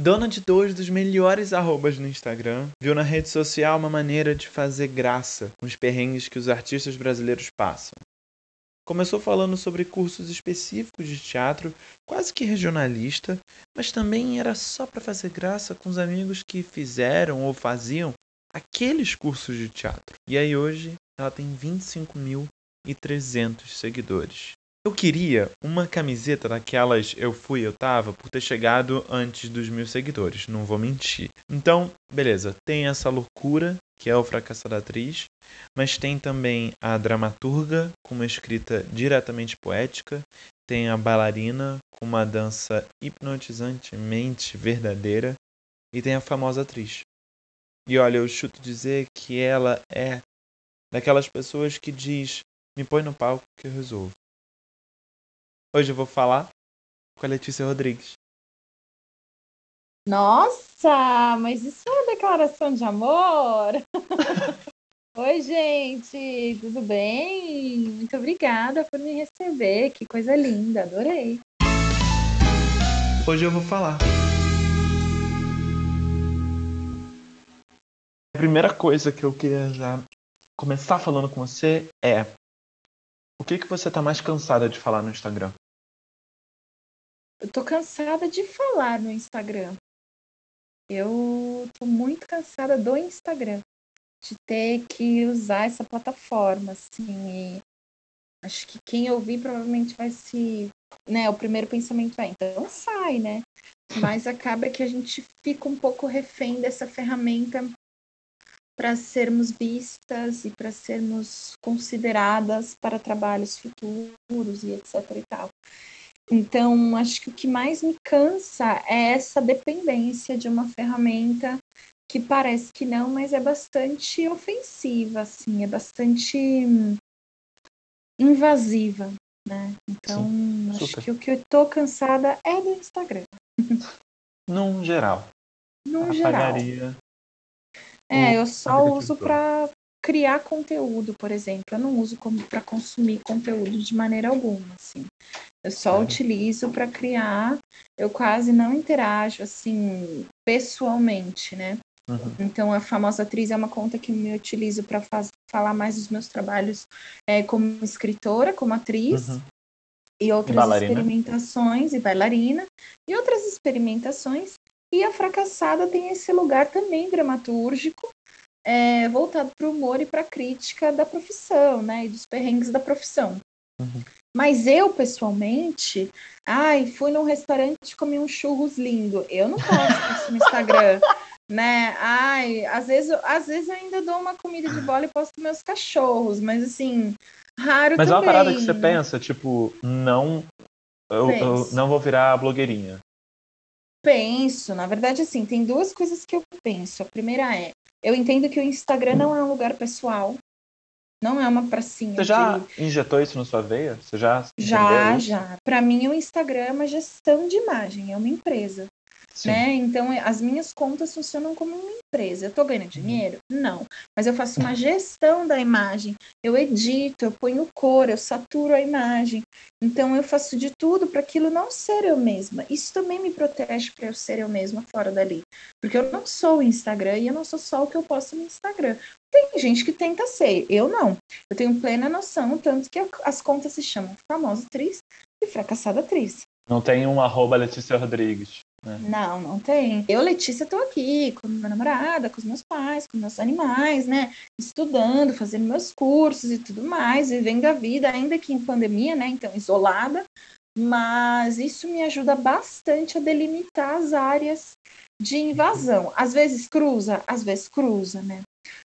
Dona de dois dos melhores arrobas no Instagram, viu na rede social uma maneira de fazer graça com os perrengues que os artistas brasileiros passam. Começou falando sobre cursos específicos de teatro, quase que regionalista, mas também era só para fazer graça com os amigos que fizeram ou faziam aqueles cursos de teatro. E aí hoje ela tem 25.300 seguidores. Eu queria uma camiseta daquelas eu fui, eu tava, por ter chegado antes dos mil seguidores, não vou mentir. Então, beleza, tem essa loucura, que é o fracasso da atriz, mas tem também a dramaturga, com uma escrita diretamente poética, tem a bailarina, com uma dança hipnotizantemente verdadeira, e tem a famosa atriz. E olha, eu chuto dizer que ela é daquelas pessoas que diz: me põe no palco que eu resolvo. Hoje eu vou falar com a Letícia Rodrigues. Nossa, mas isso é uma declaração de amor? Oi, gente, tudo bem? Muito obrigada por me receber, que coisa linda, adorei. Hoje eu vou falar. A primeira coisa que eu queria já começar falando com você é o que, que você tá mais cansada de falar no Instagram? Eu tô cansada de falar no Instagram. Eu tô muito cansada do Instagram. De ter que usar essa plataforma, assim. acho que quem ouvir provavelmente vai se. Né, o primeiro pensamento é, então sai, né? Mas acaba que a gente fica um pouco refém dessa ferramenta para sermos vistas e para sermos consideradas para trabalhos futuros e etc e tal. Então, acho que o que mais me cansa é essa dependência de uma ferramenta que parece que não, mas é bastante ofensiva, assim, é bastante invasiva, né? Então, Sim, acho que o que eu tô cansada é do Instagram. Num geral. Num geral. É, eu só uso para criar conteúdo, por exemplo. Eu não uso para consumir conteúdo de maneira alguma, assim. Eu só é. utilizo para criar. Eu quase não interajo assim pessoalmente, né? Uhum. Então a famosa atriz é uma conta que eu utilizo para falar mais dos meus trabalhos é, como escritora, como atriz. Uhum. E outras e experimentações, e bailarina, e outras experimentações e a fracassada tem esse lugar também dramatúrgico, é, voltado para o humor e para a crítica da profissão, né? E dos perrengues da profissão. Uhum. Mas eu, pessoalmente, ai, fui num restaurante e comi um churros lindo. Eu não posto isso no Instagram. né? Ai, às vezes, às vezes eu ainda dou uma comida de bola e posto meus cachorros, mas assim, raro mas também. Mas é uma parada que você pensa, tipo, não eu, eu, não vou virar blogueirinha. Penso, na verdade, assim, tem duas coisas que eu penso. A primeira é, eu entendo que o Instagram não é um lugar pessoal, não é uma pracinha. Você já de... injetou isso na sua veia? Você já? Já, já. Para mim, o Instagram é uma gestão de imagem, é uma empresa. Né? Então, é, as minhas contas funcionam como uma empresa. Eu estou ganhando uhum. dinheiro? Não. Mas eu faço uma gestão da imagem. Eu edito, eu ponho cor, eu saturo a imagem. Então, eu faço de tudo para aquilo não ser eu mesma. Isso também me protege para eu ser eu mesma fora dali. Porque eu não sou o Instagram e eu não sou só o que eu posto no Instagram. Tem gente que tenta ser, eu não. Eu tenho plena noção, tanto que as contas se chamam famosa atriz e fracassada atriz. Não tem um arroba Letícia Rodrigues. Né? Não, não tem. Eu, Letícia, estou aqui com minha namorada, com os meus pais, com meus animais, né? Estudando, fazendo meus cursos e tudo mais, vivendo a vida, ainda que em pandemia, né? Então, isolada. Mas isso me ajuda bastante a delimitar as áreas de invasão. Às vezes cruza, às vezes cruza, né?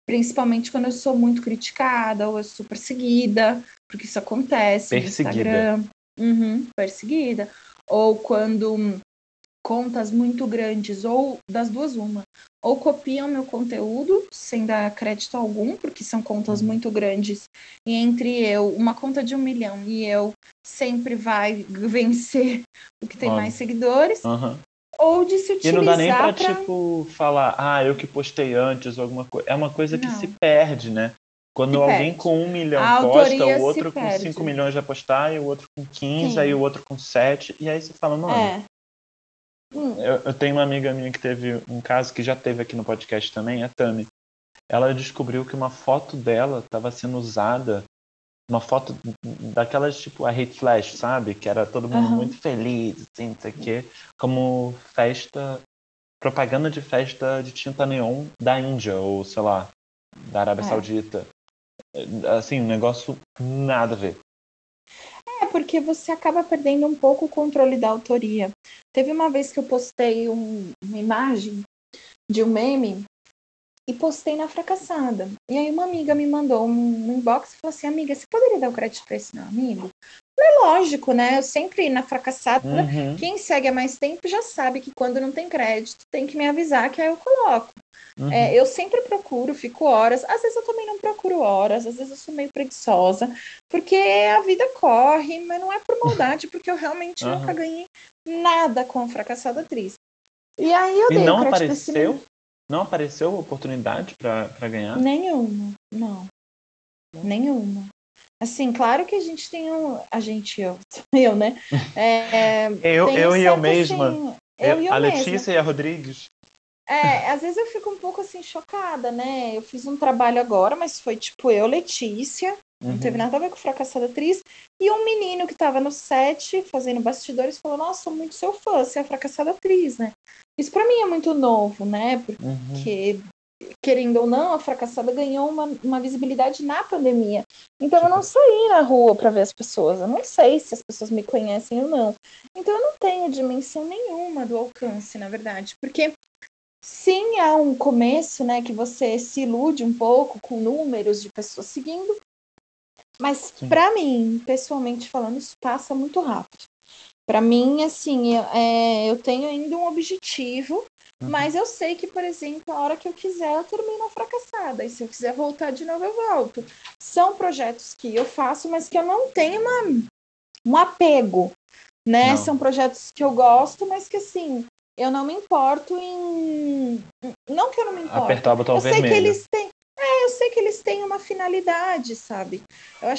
Principalmente quando eu sou muito criticada ou eu sou perseguida, porque isso acontece perseguida. no Instagram. Uhum, perseguida. Ou quando contas muito grandes, ou das duas, uma, ou copiam meu conteúdo sem dar crédito algum, porque são contas uhum. muito grandes, e entre eu, uma conta de um milhão e eu sempre vai vencer o que tem Óbvio. mais seguidores. Uhum. Ou de se utilizar. E não dá nem pra, pra, tipo, falar, ah, eu que postei antes ou alguma coisa. É uma coisa que não. se perde, né? Quando se alguém perde. com um milhão a posta, o outro com perde. 5 milhões vai postar, e o outro com 15, Sim. aí o outro com 7, e aí você fala, mano, é. Eu, eu, tenho uma amiga minha que teve um caso que já teve aqui no podcast também, a Tami. Ela descobriu que uma foto dela estava sendo usada, uma foto daquelas tipo a hate flash, sabe? Que era todo mundo uhum. muito feliz, assim, não sei o quê, como festa, propaganda de festa de tinta neon da Índia, ou sei lá, da Arábia é. Saudita. Assim, um negócio nada a ver. Porque você acaba perdendo um pouco o controle da autoria. Teve uma vez que eu postei um, uma imagem de um meme e postei na fracassada. E aí uma amiga me mandou um inbox e falou assim, amiga, você poderia dar o crédito para esse meu amigo? É lógico, né? Eu sempre na fracassada, uhum. quem segue há mais tempo já sabe que quando não tem crédito tem que me avisar que aí eu coloco. Uhum. É, eu sempre procuro, fico horas. Às vezes eu também não procuro horas, às vezes eu sou meio preguiçosa, porque a vida corre, mas não é por maldade, porque eu realmente uhum. nunca ganhei nada com a fracassada atriz. E aí eu e dei não apareceu? Não apareceu oportunidade para ganhar? Nenhuma, não. Nenhuma. Assim, claro que a gente tem um. A gente, eu, eu né? É, eu, eu e eu mesma. Assim, eu, eu a Letícia mesma. e a Rodrigues. É, às vezes eu fico um pouco assim chocada, né? Eu fiz um trabalho agora, mas foi tipo eu, Letícia, uhum. não teve nada a ver com fracassada atriz, e um menino que tava no set fazendo bastidores falou: Nossa, sou muito seu fã, você é a fracassada atriz, né? Isso para mim é muito novo, né? Porque, uhum. querendo ou não, a fracassada ganhou uma, uma visibilidade na pandemia. Então eu não saí na rua para ver as pessoas, eu não sei se as pessoas me conhecem ou não. Então eu não tenho dimensão nenhuma do alcance, na verdade, porque Sim, há um começo, né, que você se ilude um pouco com números de pessoas seguindo, mas para mim, pessoalmente falando, isso passa muito rápido. Para mim, assim, eu, é, eu tenho ainda um objetivo, uhum. mas eu sei que, por exemplo, a hora que eu quiser, eu termino fracassada. E se eu quiser voltar de novo, eu volto. São projetos que eu faço, mas que eu não tenho uma, um apego, né? Não. São projetos que eu gosto, mas que, assim, eu não me importo em. Não que eu não me importo. Apertar o botão eu vermelho. Sei que eles têm... É, eu sei que eles têm uma finalidade, sabe?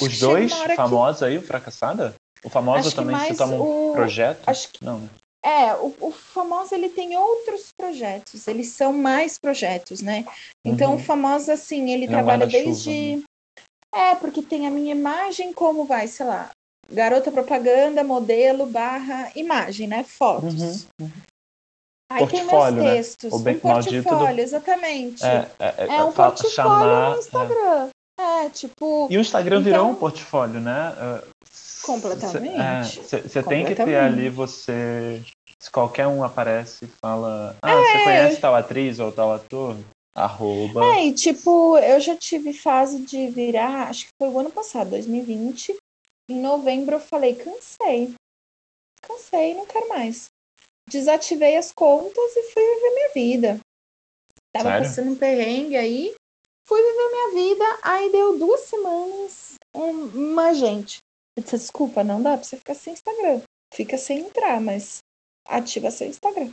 Os dois famosos que... aí, o Fracassada? O famoso acho também se toma um o... projeto? Acho que... Não, né? É, o, o famoso ele tem outros projetos, eles são mais projetos, né? Então uhum. o famoso, assim, ele não trabalha desde. Né? É, porque tem a minha imagem como vai, sei lá, garota propaganda, modelo, barra, imagem, né? Fotos. Uhum. Uhum. Aí tem meus né? textos. Né? O um portfólio, do... exatamente. É, é, é, é um portfólio chamar, no Instagram. É. é. tipo. E o Instagram então... virou um portfólio, né? É, completamente. Você tem que ter ali você. Se qualquer um aparece e fala, ah, você é. conhece tal atriz ou tal ator? Arroba. É, e tipo, eu já tive fase de virar, acho que foi o ano passado, 2020. Em novembro eu falei, cansei. Cansei, não quero mais desativei as contas e fui viver minha vida. Tava Sério? passando um perrengue aí, fui viver minha vida, aí deu duas semanas, uma gente. Eu disse, desculpa, não dá pra você ficar sem Instagram. Fica sem entrar, mas ativa seu Instagram.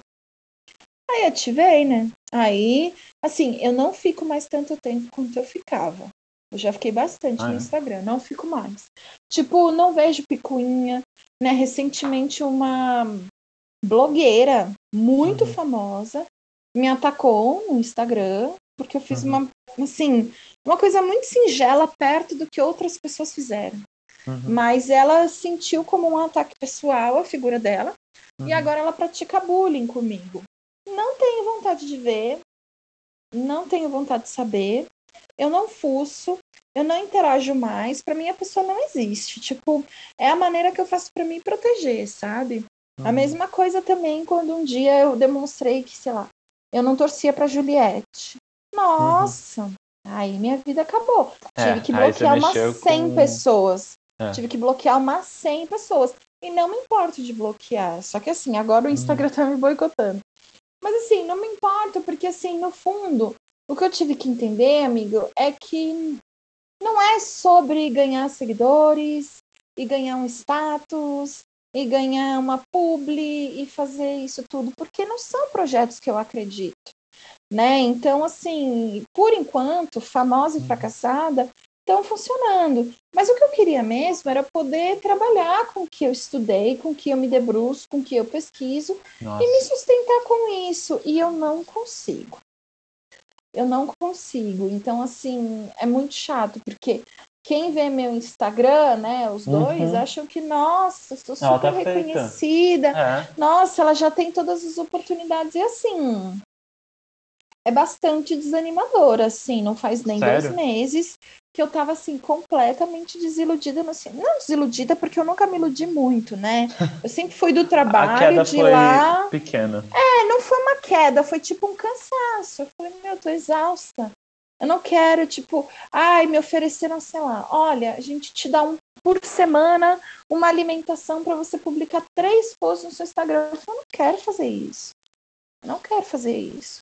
Aí ativei, né? Aí, assim, eu não fico mais tanto tempo quanto eu ficava. Eu já fiquei bastante ah, no é? Instagram, não fico mais. Tipo, não vejo picuinha, né? Recentemente uma blogueira muito uhum. famosa me atacou no Instagram porque eu fiz uhum. uma assim uma coisa muito singela perto do que outras pessoas fizeram uhum. mas ela sentiu como um ataque pessoal a figura dela e uhum. agora ela pratica bullying comigo não tenho vontade de ver não tenho vontade de saber eu não fuço eu não interajo mais para mim a pessoa não existe tipo é a maneira que eu faço para me proteger sabe Uhum. A mesma coisa também quando um dia eu demonstrei que, sei lá, eu não torcia para Juliette. Nossa, uhum. aí minha vida acabou. É, Tive que bloquear umas 100 com... pessoas. É. Tive que bloquear umas 100 pessoas. E não me importo de bloquear. Só que assim, agora o Instagram uhum. tá me boicotando. Mas assim, não me importo, porque assim, no fundo, o que eu tive que entender, amigo, é que não é sobre ganhar seguidores e ganhar um status e ganhar uma publi e fazer isso tudo, porque não são projetos que eu acredito, né? Então, assim, por enquanto, famosa e uhum. fracassada estão funcionando. Mas o que eu queria mesmo era poder trabalhar com o que eu estudei, com o que eu me debruço, com o que eu pesquiso Nossa. e me sustentar com isso. E eu não consigo. Eu não consigo. Então, assim, é muito chato, porque quem vê meu Instagram, né, os dois, uhum. acham que, nossa, estou super tá reconhecida. É. Nossa, ela já tem todas as oportunidades. E assim, é bastante desanimador, assim, não faz nem Sério? dois meses que eu tava, assim, completamente desiludida. Assim, não desiludida, porque eu nunca me iludi muito, né? Eu sempre fui do trabalho, a queda de foi lá... pequena. É, não foi uma queda, foi tipo um cansaço. Eu falei, meu, eu tô exausta. Eu não quero, tipo, ai, me ofereceram, sei lá, olha, a gente te dá um por semana uma alimentação para você publicar três posts no seu Instagram. Eu não quero fazer isso. Eu não quero fazer isso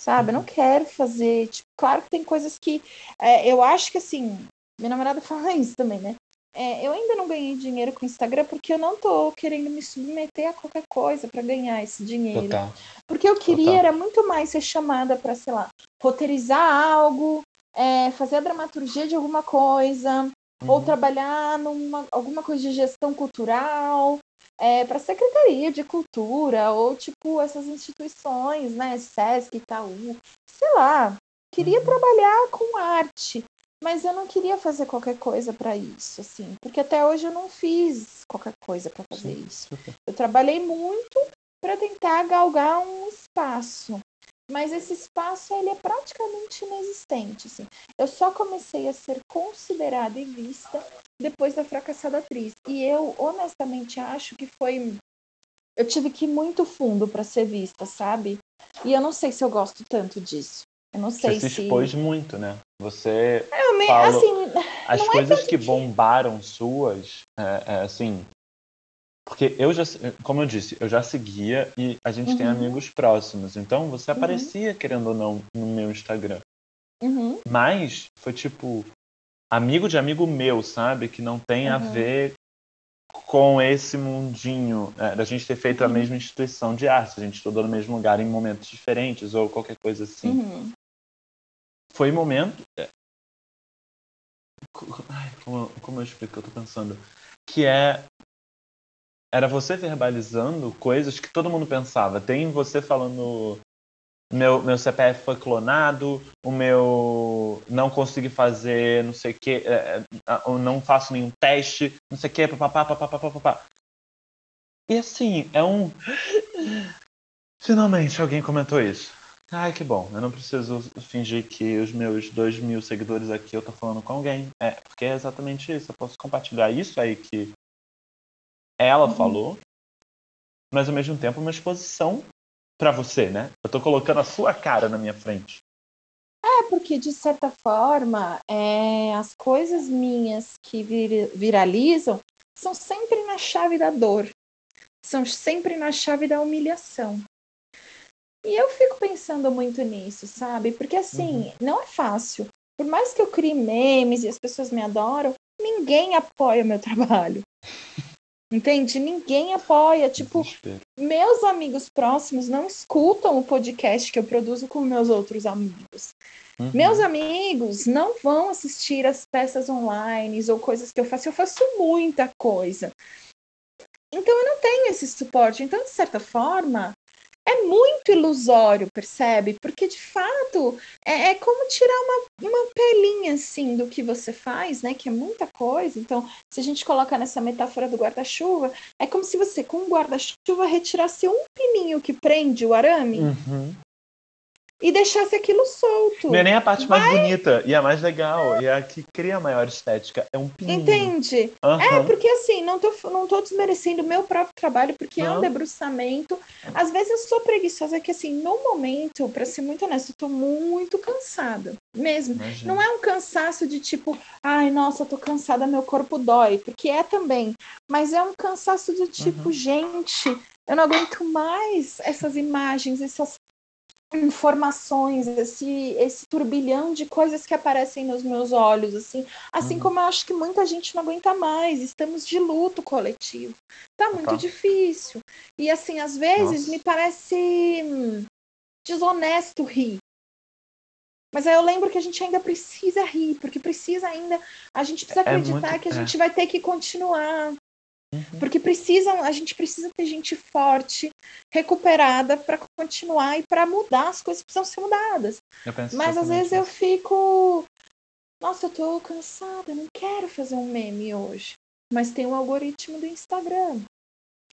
sabe? Eu não quero fazer. Tipo, claro que tem coisas que. É, eu acho que assim. Minha namorada fala isso também, né? É, eu ainda não ganhei dinheiro com o Instagram porque eu não tô querendo me submeter a qualquer coisa para ganhar esse dinheiro. Total. Porque eu queria Total. era muito mais ser chamada para, sei lá, roteirizar algo, é, fazer a dramaturgia de alguma coisa, uhum. ou trabalhar numa alguma coisa de gestão cultural, é, para a Secretaria de Cultura ou tipo essas instituições, né, SESC, Itaú, sei lá. Queria uhum. trabalhar com arte, mas eu não queria fazer qualquer coisa para isso, assim, porque até hoje eu não fiz qualquer coisa para fazer Sim. isso. Eu trabalhei muito para tentar galgar um espaço, mas esse espaço ele é praticamente inexistente. Assim. Eu só comecei a ser considerada e vista depois da fracassada atriz. E eu honestamente acho que foi. Eu tive que ir muito fundo para ser vista, sabe? E eu não sei se eu gosto tanto disso. Eu não sei Você se. expôs muito, né? Você. Eu me... falou... assim, As é coisas é que bombaram suas, é, é, assim, porque eu já, como eu disse, eu já seguia e a gente uhum. tem amigos próximos. Então você uhum. aparecia, uhum. querendo ou não, no meu Instagram. Uhum. Mas foi tipo amigo de amigo meu, sabe? Que não tem a uhum. ver com esse mundinho é, da gente ter feito a uhum. mesma instituição de arte, a gente estudou no mesmo lugar em momentos diferentes ou qualquer coisa assim. Foi momento. Como, como eu explico eu tô pensando? Que é era você verbalizando coisas que todo mundo pensava. Tem você falando meu, meu CPF foi clonado, o meu não consegui fazer não sei o que, é, é não faço nenhum teste, não sei o que, papapá, papapá, papapá. E assim, é um. Finalmente alguém comentou isso. Ai, que bom. Eu não preciso fingir que os meus dois mil seguidores aqui eu tô falando com alguém. É, porque é exatamente isso. Eu posso compartilhar isso aí que ela uhum. falou, mas ao mesmo tempo uma exposição para você, né? Eu tô colocando a sua cara na minha frente. É, porque de certa forma, é, as coisas minhas que vir, viralizam são sempre na chave da dor, são sempre na chave da humilhação. E eu fico pensando muito nisso, sabe? Porque assim, uhum. não é fácil. Por mais que eu crie memes e as pessoas me adoram, ninguém apoia o meu trabalho. Entende? Ninguém apoia. Tipo, Desespero. meus amigos próximos não escutam o podcast que eu produzo com meus outros amigos. Uhum. Meus amigos não vão assistir as peças online ou coisas que eu faço. Eu faço muita coisa. Então eu não tenho esse suporte. Então, de certa forma, é muito ilusório, percebe? Porque de fato é, é, como tirar uma, uma pelinha assim do que você faz, né? Que é muita coisa. Então, se a gente coloca nessa metáfora do guarda-chuva, é como se você, com um guarda-chuva, retirasse um pininho que prende o arame. Uhum e deixasse aquilo solto. Não é nem a parte mais bonita e a mais legal, e a que cria a maior estética. É um pininho. Entende? Uhum. É, porque assim, não tô, não tô desmerecendo o meu próprio trabalho, porque é um debruçamento. Às vezes eu sou preguiçosa, é que assim, no momento, para ser muito honesta, eu tô muito cansada. Mesmo. Imagina. Não é um cansaço de tipo, ai, nossa, tô cansada, meu corpo dói, porque é também. Mas é um cansaço do tipo, uhum. gente, eu não aguento mais essas imagens, essas informações, esse, esse turbilhão de coisas que aparecem nos meus olhos, assim, assim uhum. como eu acho que muita gente não aguenta mais, estamos de luto coletivo, tá muito difícil, e assim, às vezes Nossa. me parece hum, desonesto rir, Mas aí eu lembro que a gente ainda precisa rir, porque precisa ainda. A gente precisa é acreditar é muito, que a gente vai ter que continuar. Uhum. Porque precisam, a gente precisa ter gente forte, recuperada para continuar e para mudar as coisas precisam ser mudadas. Mas às vezes isso. eu fico, nossa, eu tô cansada, não quero fazer um meme hoje. Mas tem o algoritmo do Instagram.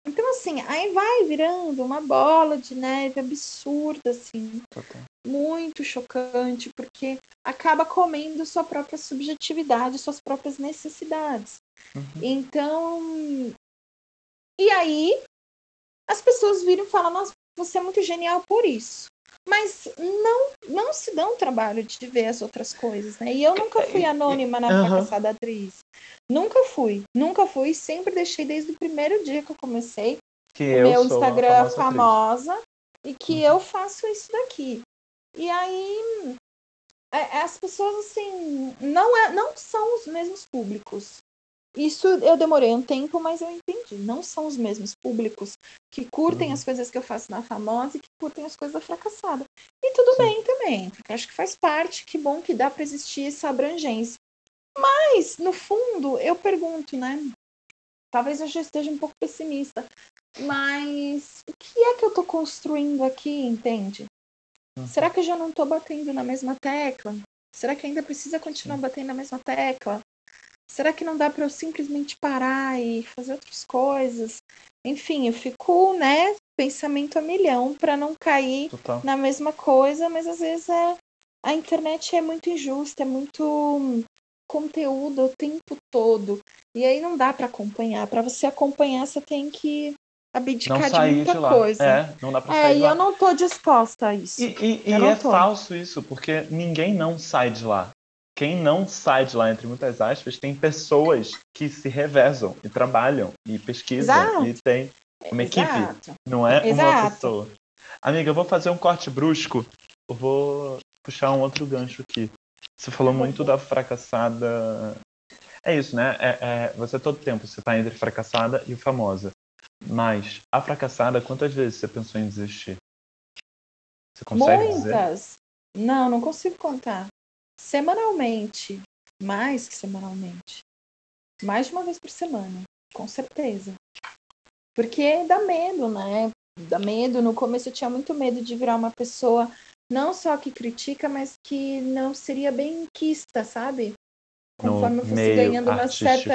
Então, assim, aí vai virando uma bola de neve absurda, assim. Total. Muito chocante, porque acaba comendo sua própria subjetividade, suas próprias necessidades. Uhum. Então. E aí, as pessoas viram e falam: Nossa, você é muito genial por isso. Mas não, não se dão o trabalho de ver as outras coisas, né? E eu nunca fui anônima na uhum. fracassada atriz. Nunca fui, nunca fui, sempre deixei desde o primeiro dia que eu comecei que o meu Instagram famosa, famosa e que uhum. eu faço isso daqui. E aí é, é, as pessoas assim não é, não são os mesmos públicos. Isso eu demorei um tempo, mas eu entendi. Não são os mesmos públicos que curtem uhum. as coisas que eu faço na famosa e que curtem as coisas da fracassada. E tudo Sim. bem também, porque acho que faz parte, que bom que dá para existir essa abrangência. Mas, no fundo, eu pergunto, né? Talvez eu já esteja um pouco pessimista, mas o que é que eu estou construindo aqui, entende? Uhum. Será que eu já não estou batendo na mesma tecla? Será que ainda precisa continuar batendo na mesma tecla? Será que não dá para eu simplesmente parar e fazer outras coisas? Enfim, eu fico, né, pensamento a milhão para não cair Total. na mesma coisa, mas às vezes é, a internet é muito injusta, é muito conteúdo o tempo todo. E aí não dá para acompanhar. Para você acompanhar, você tem que abdicar de muita de coisa. É, não dá pra é, sair e eu não tô disposta a isso. E, e, e é falso isso, porque ninguém não sai de lá. Quem não sai de lá, entre muitas aspas, tem pessoas que se revezam e trabalham e pesquisam Exato. e tem uma equipe, Exato. não é Exato. uma pessoa. Amiga, eu vou fazer um corte brusco. Eu vou puxar um outro gancho aqui. Você falou muito da fracassada. É isso, né? É, é, você todo tempo você tá entre fracassada e famosa. Mas a fracassada, quantas vezes você pensou em desistir? Você consegue Muitas. Dizer? Não, não consigo contar. Semanalmente. Mais que semanalmente. Mais de uma vez por semana. Com certeza. Porque dá medo, né? Dá medo. No começo eu tinha muito medo de virar uma pessoa não só que critica, mas que não seria bem quista, sabe? Conforme no eu fosse ganhando uma certa.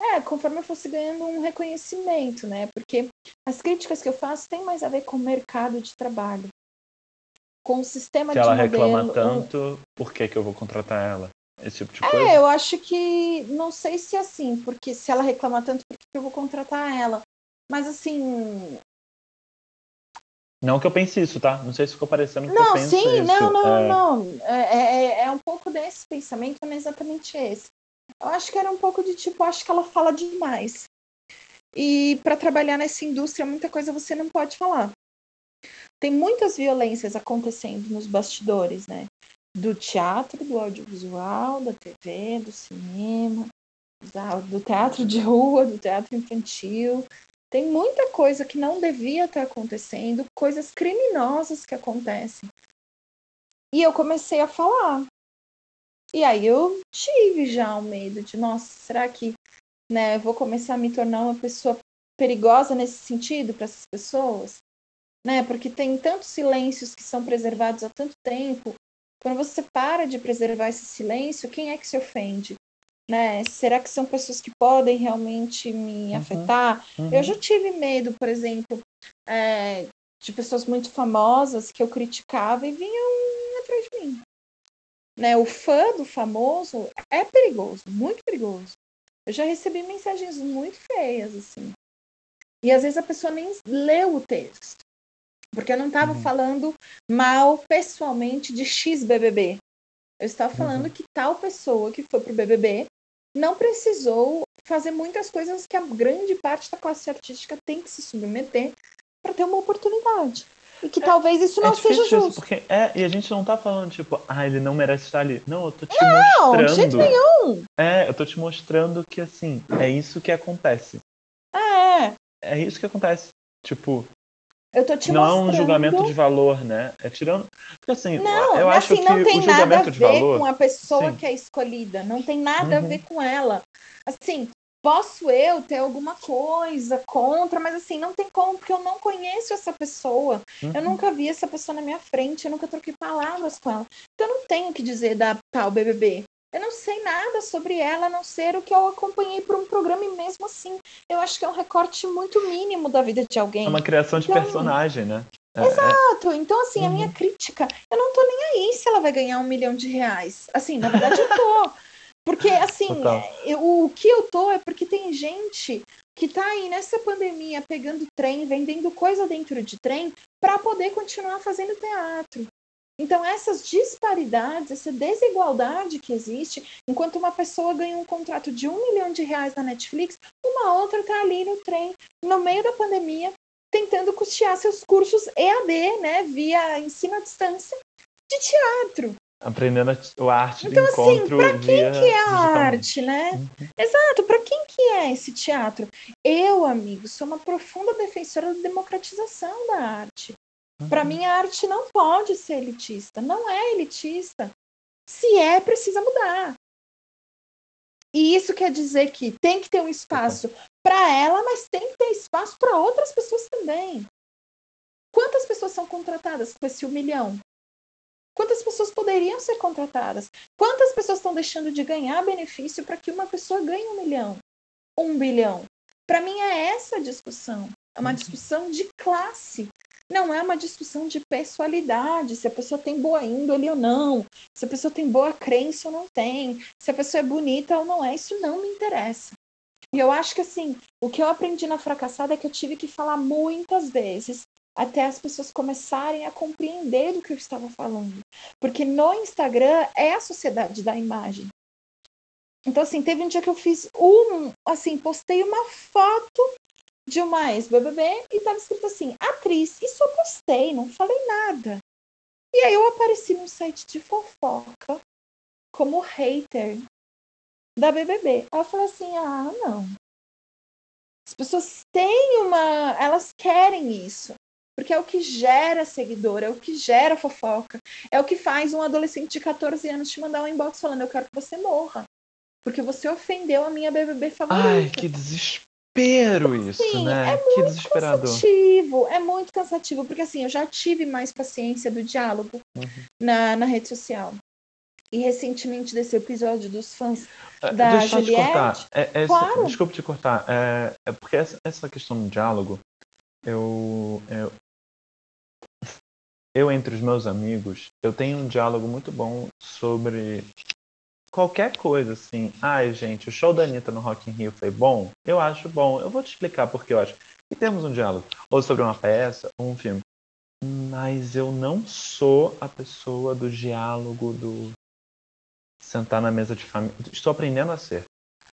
É, conforme eu fosse ganhando um reconhecimento, né? Porque as críticas que eu faço têm mais a ver com o mercado de trabalho. Com o sistema Se de ela modelo. reclama tanto, por que, que eu vou contratar ela? Esse tipo de é, coisa? É, eu acho que. Não sei se é assim, porque se ela reclama tanto, por que eu vou contratar ela? Mas assim, não que eu pense isso, tá? Não sei se ficou parecendo que não, eu penso sim, isso. Não, não, é... não. É, é, é um pouco desse pensamento, não é exatamente esse. Eu acho que era um pouco de tipo, acho que ela fala demais. E para trabalhar nessa indústria, muita coisa você não pode falar. Tem muitas violências acontecendo nos bastidores, né? Do teatro, do audiovisual, da TV, do cinema, do teatro de rua, do teatro infantil, tem muita coisa que não devia estar acontecendo, coisas criminosas que acontecem. E eu comecei a falar. E aí eu tive já o um medo de, nossa, será que né, eu vou começar a me tornar uma pessoa perigosa nesse sentido para essas pessoas? Né? Porque tem tantos silêncios que são preservados há tanto tempo. Quando você para de preservar esse silêncio, quem é que se ofende? né? Será que são pessoas que podem realmente me uhum, afetar? Uhum. Eu já tive medo, por exemplo, é, de pessoas muito famosas que eu criticava e vinham atrás de mim. Né? O fã do famoso é perigoso, muito perigoso. Eu já recebi mensagens muito feias, assim. E às vezes a pessoa nem leu o texto. Porque eu não estava uhum. falando mal pessoalmente de X BBB. Eu estava falando uhum. que tal pessoa que foi pro BBB não precisou fazer muitas coisas que a grande parte da classe artística tem que se submeter para ter uma oportunidade. E que é, talvez isso não é seja justo. Isso, porque é, e a gente não tá falando, tipo, ah, ele não merece estar ali. Não, eu tô te não, mostrando. Não, de jeito nenhum. É, eu tô te mostrando que, assim, é isso que acontece. É. É isso que acontece. Tipo, Eu tô te não mostrando... é um julgamento de valor, né? É tirando. Porque assim, não, eu assim, acho não que tem o nada a julgamento ver de valor. com a pessoa Sim. que é escolhida. Não tem nada Uhum. a ver com ela. Assim, posso eu ter alguma coisa contra, mas assim, não tem como, porque eu não conheço essa pessoa. Uhum. Eu nunca vi essa pessoa na minha frente, eu nunca troquei palavras com ela. Então eu não tenho o que dizer da tal BBB. Eu não sei nada sobre ela, a não ser o que eu acompanhei por um programa e mesmo assim, eu acho que é um recorte muito mínimo da vida de alguém. É uma criação de Então- personagem, né? É- Exato. Então, assim, a Uhum. minha crítica, eu não tô nem aí se ela vai ganhar um milhão de reais. Assim, na verdade eu tô. Porque, assim, Total. eu- o que eu tô é porque tem gente que tá aí nessa pandemia pegando trem, vendendo coisa dentro de trem, para poder continuar fazendo teatro. Então, essas disparidades, essa desigualdade que existe, enquanto uma pessoa ganha um contrato de um milhão de reais na Netflix, uma outra tá ali no trem, no meio da pandemia, tentando custear seus cursos EAD, né, via ensino à distância de teatro. Aprendendo a- o arte Então, assim, encontro pra quem via que é a arte, né? Uhum. Exato, para quem que é esse teatro? Eu, amigo, sou uma profunda defensora da democratização da arte. Para Uhum. mim, a arte não pode ser elitista, não é elitista. Se é, precisa mudar. E isso quer dizer que tem que ter um espaço para ela, mas tem que ter espaço para outras pessoas também. Quantas pessoas são contratadas com esse um milhão? Quantas pessoas poderiam ser contratadas? Quantas pessoas estão deixando de ganhar benefício para que uma pessoa ganhe um milhão? Um bilhão? Para mim é essa a discussão. É uma discussão de classe. Não é uma discussão de pessoalidade, se a pessoa tem boa índole ou não, se a pessoa tem boa crença ou não tem, se a pessoa é bonita ou não é, isso não me interessa. E eu acho que assim, o que eu aprendi na fracassada é que eu tive que falar muitas vezes até as pessoas começarem a compreender do que eu estava falando. Porque no Instagram é a sociedade da imagem. Então, assim, teve um dia que eu fiz um, assim, postei uma foto de uma ex-BBB e tava escrito assim, atriz. Isso eu postei, não falei nada. E aí eu apareci num site de fofoca como hater da BBB. Aí eu assim, ah, não. As pessoas têm uma... Elas querem isso. Porque é o que gera seguidor, é o que gera fofoca. É o que faz um adolescente de 14 anos te mandar um inbox falando, eu quero que você morra. Porque você ofendeu a minha BBB favorita. Ai, que desespero isso, Sim, né? é que desesperador. cansativo, é muito cansativo, porque assim, eu já tive mais paciência do diálogo Uhum. na, na rede social. E recentemente desse episódio dos fãs, É, da Deixa eu te Juliette? cortar. É, é Claro. Desculpa te cortar. É, é porque essa, essa questão do diálogo, eu, eu. Eu, entre os meus amigos, eu tenho um diálogo muito bom sobre qualquer coisa, assim. Ai, gente, o show da Anitta no Rock in Rio foi bom? Eu acho bom. Eu vou te explicar porque eu acho. E temos um diálogo. Ou sobre uma peça, ou um filme. Mas eu não sou a pessoa do diálogo, do sentar na mesa de família. Estou aprendendo a ser.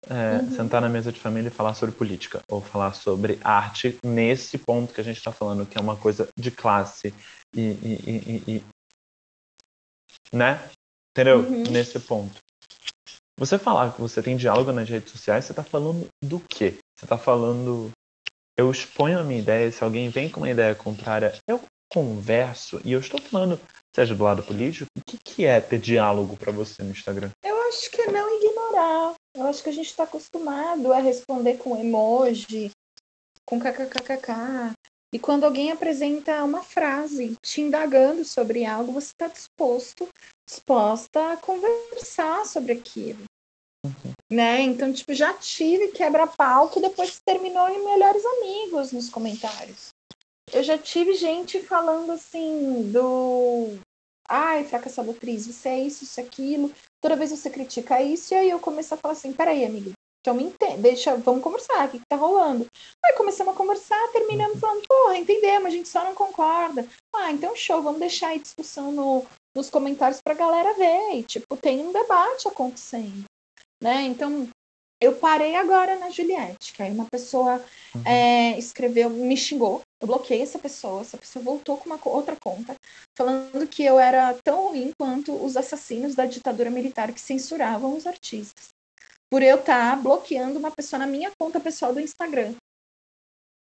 É, Uhum. Sentar na mesa de família e falar sobre política. Ou falar sobre arte nesse ponto que a gente está falando, que é uma coisa de classe e. e, e, e- né? Entendeu? Uhum. Nesse ponto. Você falar que você tem diálogo nas redes sociais, você está falando do quê? Você está falando. Eu exponho a minha ideia, se alguém vem com uma ideia contrária, eu converso, e eu estou falando, seja do lado político, o que, que é ter diálogo para você no Instagram? eu acho que é não ignorar. Eu acho que a gente está acostumado a responder com emoji, com kkkk. E quando alguém apresenta uma frase te indagando sobre algo, você está disposto, disposta a conversar sobre aquilo. Né? Então, tipo, já tive quebra-pau que depois terminou em melhores amigos nos comentários. Eu já tive gente falando assim do ai, fracassada atriz, você é isso, isso, é aquilo. Toda vez você critica isso, e aí eu começo a falar assim, peraí, amigo, então me entende, deixa, vamos conversar, o que, que tá rolando? Aí começamos a conversar, terminamos falando, porra, entendemos, a gente só não concorda. Ah, então show, vamos deixar aí discussão no, nos comentários pra galera ver. E, tipo, tem um debate acontecendo. Né? Então, eu parei agora na Juliette, que aí uma pessoa Uhum. é, escreveu, me xingou, eu bloqueei essa pessoa, essa pessoa voltou com uma outra conta, falando que eu era tão ruim quanto os assassinos da ditadura militar que censuravam os artistas. Por eu estar bloqueando uma pessoa na minha conta pessoal do Instagram.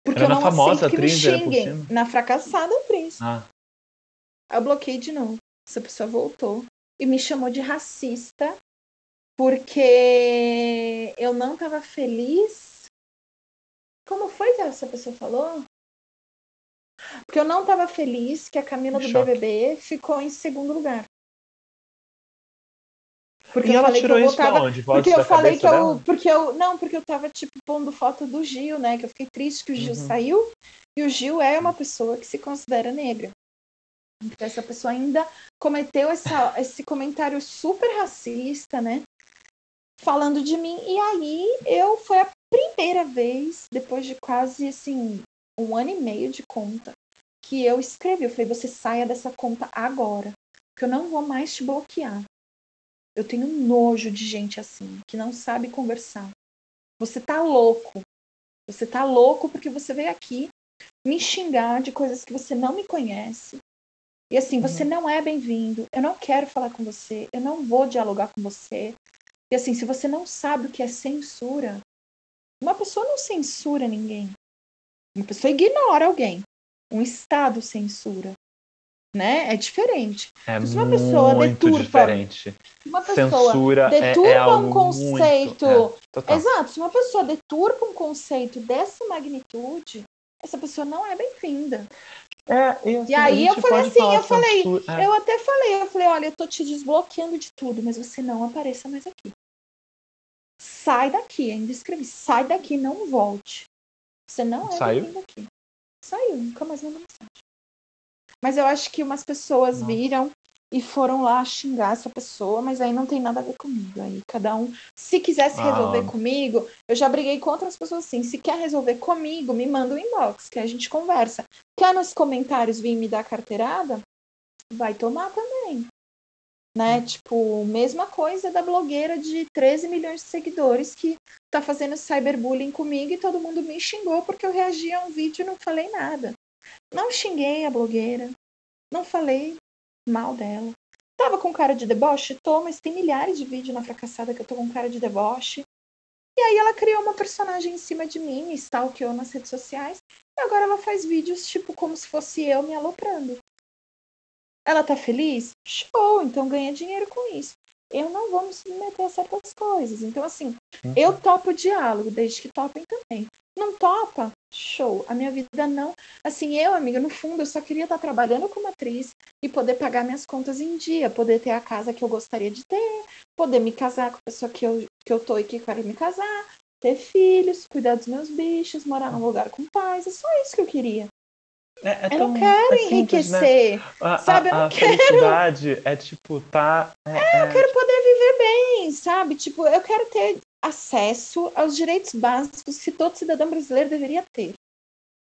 Porque era eu não famosa aceito que atriz, me xinguem. Na fracassada atriz. Ah. Eu bloqueei de novo. Essa pessoa voltou e me chamou de racista porque eu não estava feliz. Como foi que essa pessoa falou? Porque eu não estava feliz que a Camila do Choque. BBB ficou em segundo lugar. Porque e falei que eu voltava. Porque eu falei que eu. Porque eu. Não, porque eu tava, tipo, pondo foto do Gil, né? Que eu fiquei triste que o Gil uhum. saiu. E o Gil é uma pessoa que se considera negra. Então, essa pessoa ainda cometeu essa, esse comentário super racista, né? Falando de mim. E aí eu foi a primeira vez, depois de quase assim, um ano e meio de conta, que eu escrevi. Eu falei, você saia dessa conta agora. Porque eu não vou mais te bloquear. Eu tenho nojo de gente assim, que não sabe conversar. Você tá louco. Você tá louco porque você veio aqui me xingar de coisas que você não me conhece. E assim, você uhum. não é bem-vindo. Eu não quero falar com você. Eu não vou dialogar com você. E assim, se você não sabe o que é censura, uma pessoa não censura ninguém. Uma pessoa ignora alguém. Um Estado censura né? É diferente. É se uma pessoa muito deturpa, diferente. Uma pessoa Censura deturpa é, é um conceito. Muito, é, exato, se uma pessoa deturpa um conceito dessa magnitude, essa pessoa não é bem-vinda. É, e, aí eu falei assim, eu falei, é. eu até falei, eu falei, olha, eu tô te desbloqueando de tudo, mas você não apareça mais aqui. Sai daqui, ainda escrevi, sai daqui, não volte. Você não é bem-vindo aqui. Saiu, nunca mais mandou mensagem. Mas eu acho que umas pessoas viram e foram lá xingar essa pessoa, mas aí não tem nada a ver comigo. Aí cada um, se quisesse ah. resolver comigo, eu já briguei com outras pessoas assim. Se quer resolver comigo, me manda um inbox, que a gente conversa. Quer nos comentários vir me dar carteirada? Vai tomar também. Né? Hum. Tipo, mesma coisa da blogueira de 13 milhões de seguidores que tá fazendo cyberbullying comigo e todo mundo me xingou porque eu reagi a um vídeo e não falei nada. Não xinguei a blogueira. Não falei mal dela. Tava com cara de deboche? Tô, mas tem milhares de vídeos na fracassada que eu tô com cara de deboche. E aí ela criou uma personagem em cima de mim, me stalkeou nas redes sociais. E agora ela faz vídeos, tipo, como se fosse eu me aloprando. Ela tá feliz? Show! Então ganha dinheiro com isso. Eu não vou me submeter a certas coisas. Então, assim, uhum. eu topo o diálogo, desde que topem também. Não topa? Show. A minha vida não. Assim, eu, amiga, no fundo, eu só queria estar trabalhando como atriz e poder pagar minhas contas em dia, poder ter a casa que eu gostaria de ter, poder me casar com a pessoa que eu, que eu tô e que quero me casar, ter filhos, cuidar dos meus bichos, morar num lugar com paz. É só isso que eu queria. É, é eu não quero é simples, né? enriquecer. Né? A, sabe, eu não a quero. felicidade é tipo, tá. É, é, eu é quero poder viver bem, sabe? Tipo, eu quero ter acesso aos direitos básicos que todo cidadão brasileiro deveria ter.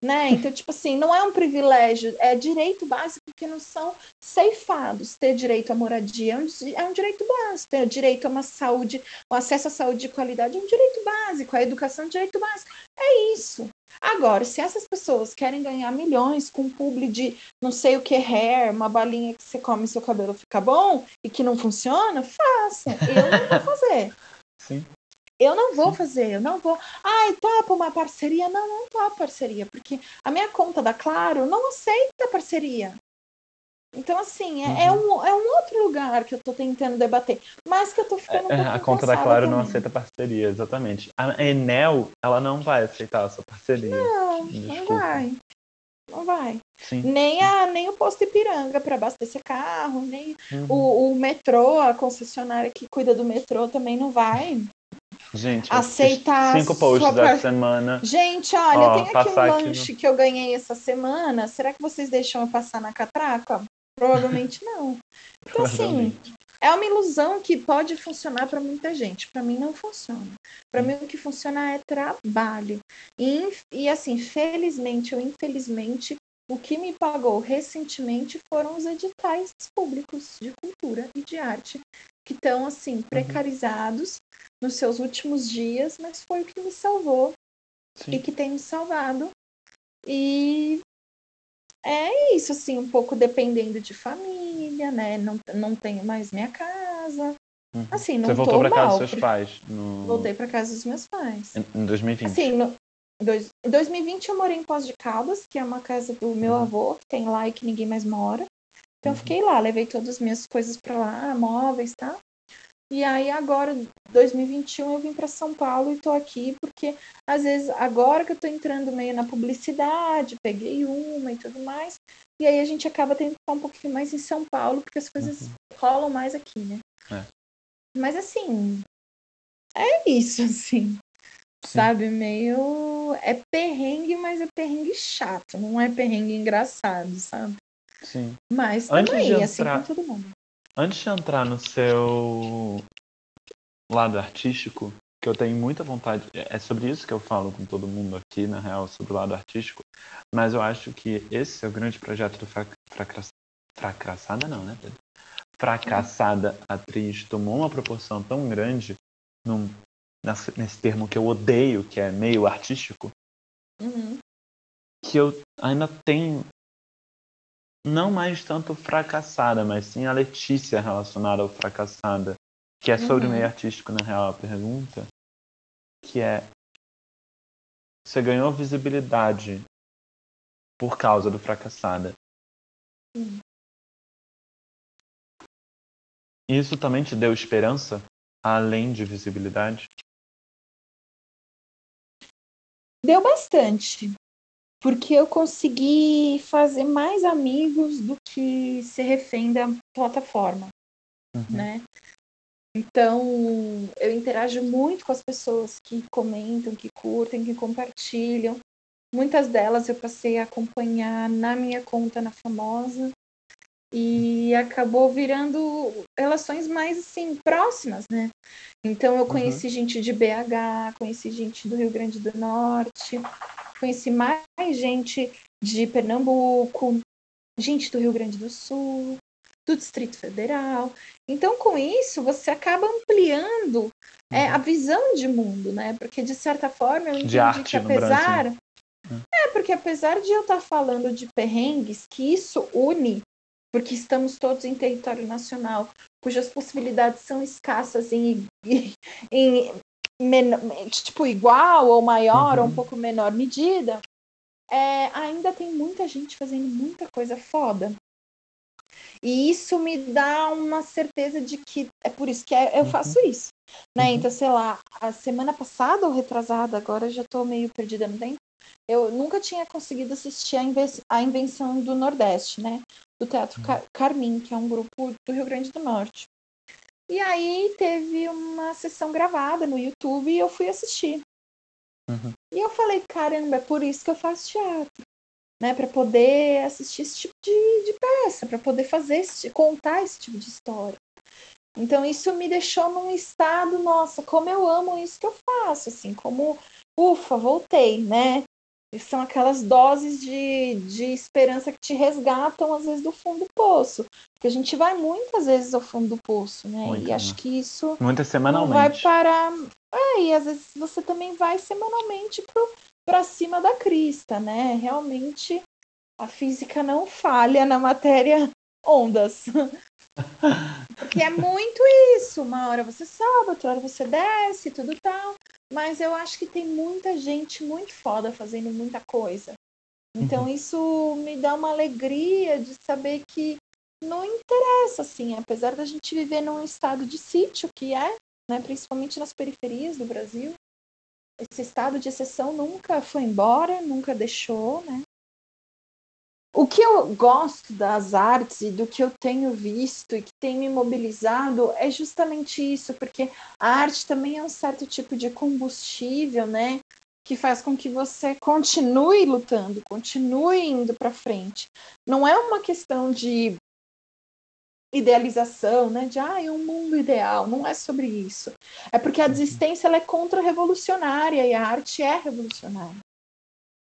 Né? Então, tipo assim, não é um privilégio, é direito básico que não são ceifados. Ter direito à moradia é um, é um direito básico, ter direito a uma saúde, o acesso à saúde de qualidade é um direito básico, a educação é um direito básico. É isso. Agora, se essas pessoas querem ganhar milhões com um publi de não sei o que hair, uma balinha que você come e seu cabelo fica bom e que não funciona, faça. Eu não vou fazer. Sim. Eu não vou fazer, eu não vou. Ai, topa uma parceria? Não, não topa parceria, porque a minha conta da Claro não aceita parceria. Então, assim, é, é uhum. é, um, é um outro lugar que eu tô tentando debater, mas que eu tô ficando um é, A conta da Claro não aceita parceria, exatamente. A Enel, ela não vai aceitar a sua parceria. Não, Desculpa. não vai. Não vai. Sim. Nem, a, nem o posto Ipiranga para abastecer carro, nem uhum. o, o metrô, a concessionária que cuida do metrô também não vai. Gente, aceitar cinco posts da par... semana. Gente, olha, Ó, tem aqui um lanche no... que eu ganhei essa semana. Será que vocês deixam eu passar na catraca? Provavelmente não. Então, assim, é uma ilusão que pode funcionar para muita gente. Para mim, não funciona. Para mim, o que funciona é trabalho. E, e, assim, felizmente ou infelizmente, o que me pagou recentemente foram os editais públicos de cultura e de arte que estão assim uhum. precarizados uhum. nos seus últimos dias, mas foi o que me salvou Sim. e que tem me salvado. E é isso, assim, um pouco dependendo de família, né? Não, não tenho mais minha casa. Uhum. Assim, não Você voltou para casa dos seus pais? No... Voltei para casa dos meus pais. Em 2020? Assim, no... Em 2020 eu morei em Pós de Caldas, que é uma casa do meu uhum. avô, que tem lá e que ninguém mais mora. Então eu fiquei lá, levei todas as minhas coisas para lá, móveis, tá? E aí agora, 2021, eu vim para São Paulo e tô aqui porque às vezes agora que eu tô entrando meio na publicidade, peguei uma e tudo mais, e aí a gente acaba tendo que ficar um pouquinho mais em São Paulo porque as coisas uhum. rolam mais aqui, né? É. Mas assim, é isso assim. Sim. Sabe, meio é perrengue, mas é perrengue chato, não é perrengue engraçado, sabe? Sim. Mas também, entrar... assim com todo mundo. Antes de entrar no seu lado artístico, que eu tenho muita vontade, é sobre isso que eu falo com todo mundo aqui, na real, sobre o lado artístico, mas eu acho que esse é o grande projeto do fracass... fracassada, não, né, Pedro? Fracassada atriz tomou uma proporção tão grande num, nesse termo que eu odeio, que é meio artístico, uhum. que eu ainda tenho não mais tanto fracassada, mas sim a Letícia relacionada ao fracassada, que é sobre uhum. o meio artístico, na real, a pergunta, que é você ganhou visibilidade por causa do fracassada. Uhum. Isso também te deu esperança, além de visibilidade? Deu bastante porque eu consegui fazer mais amigos do que ser refém da plataforma, uhum. né? Então, eu interajo muito com as pessoas que comentam, que curtem, que compartilham. Muitas delas eu passei a acompanhar na minha conta na Famosa e acabou virando relações mais assim próximas, né? Então eu uhum. conheci uhum. gente de BH, conheci gente do Rio Grande do Norte, conheci mais gente de Pernambuco, gente do Rio Grande do Sul, do Distrito Federal. Então, com isso, você acaba ampliando é, uhum. a visão de mundo, né? Porque, de certa forma, eu entendi que apesar. Hum. É, porque apesar de eu estar falando de perrengues, que isso une, porque estamos todos em território nacional, cujas possibilidades são escassas em, em, menor, tipo igual ou maior uhum. ou um pouco menor medida, é, ainda tem muita gente fazendo muita coisa foda. E isso me dá uma certeza de que é por isso que é, eu uhum. faço isso. Né? Uhum. Então, sei lá, a semana passada ou retrasada, agora eu já tô meio perdida no tempo, eu nunca tinha conseguido assistir a, inven a Invenção do Nordeste, né? Do Teatro uhum. Car Carmim, que é um grupo do Rio Grande do Norte. E aí teve uma sessão gravada no YouTube e eu fui assistir. Uhum. E eu falei, caramba, é por isso que eu faço teatro. Né, para poder assistir esse tipo de, de peça, para poder fazer esse, contar esse tipo de história. Então isso me deixou num estado, nossa, como eu amo isso que eu faço, assim, como ufa, voltei, né? São aquelas doses de, de esperança que te resgatam, às vezes, do fundo do poço. Porque a gente vai muitas vezes ao fundo do poço, né? Muito, e acho né? que isso Muitas semanalmente. vai parar. É, e às vezes você também vai semanalmente pro, pra cima da crista, né? Realmente a física não falha na matéria ondas. Porque é muito isso. Uma hora você sobe, outra hora você desce, tudo tal. Mas eu acho que tem muita gente muito foda fazendo muita coisa. Então uhum. isso me dá uma alegria de saber que não interessa, assim, apesar da gente viver num estado de sítio que é, né, principalmente nas periferias do Brasil, esse estado de exceção nunca foi embora, nunca deixou, né? O que eu gosto das artes e do que eu tenho visto e que tem me mobilizado é justamente isso, porque a arte também é um certo tipo de combustível, né? Que faz com que você continue lutando, continue indo para frente. Não é uma questão de idealização, né? De ah, é um mundo ideal. Não é sobre isso. É porque a uhum. desistência ela é contra-revolucionária e a arte é revolucionária.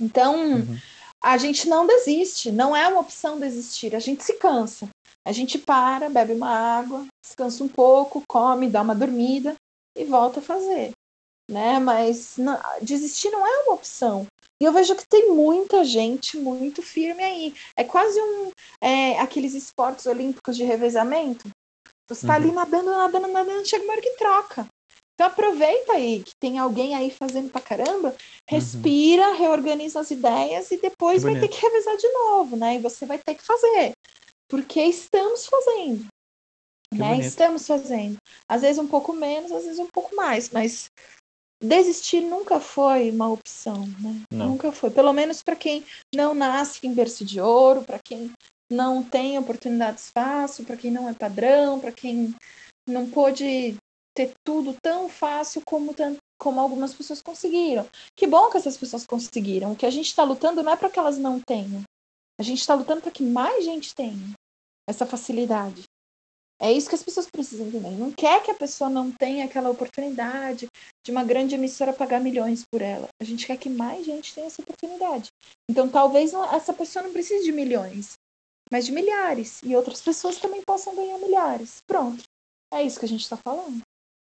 Então, uhum a gente não desiste, não é uma opção desistir, a gente se cansa. A gente para, bebe uma água, descansa um pouco, come, dá uma dormida e volta a fazer. Né? Mas não, desistir não é uma opção. E eu vejo que tem muita gente muito firme aí. É quase um é, aqueles esportes olímpicos de revezamento. Você está uhum. ali nadando, nadando, nadando, chega uma hora que troca. Então aproveita aí que tem alguém aí fazendo pra caramba, uhum. respira, uhum. reorganiza as ideias e depois vai ter que revisar de novo, né? E você vai ter que fazer. Porque estamos fazendo. Que né? Bonito. Estamos fazendo. Às vezes um pouco menos, às vezes um pouco mais, mas desistir nunca foi uma opção, né? Não. Nunca foi. Pelo menos para quem não nasce em berço de ouro, para quem não tem oportunidades fáceis, para quem não é padrão, para quem não pôde ter tudo tão fácil como, como algumas pessoas conseguiram. Que bom que essas pessoas conseguiram. O que a gente está lutando não é para que elas não tenham. A gente está lutando para que mais gente tenha essa facilidade. É isso que as pessoas precisam entender. Não quer que a pessoa não tenha aquela oportunidade de uma grande emissora pagar milhões por ela. A gente quer que mais gente tenha essa oportunidade. Então, talvez essa pessoa não precise de milhões, mas de milhares. E outras pessoas também possam ganhar milhares. Pronto. É isso que a gente está falando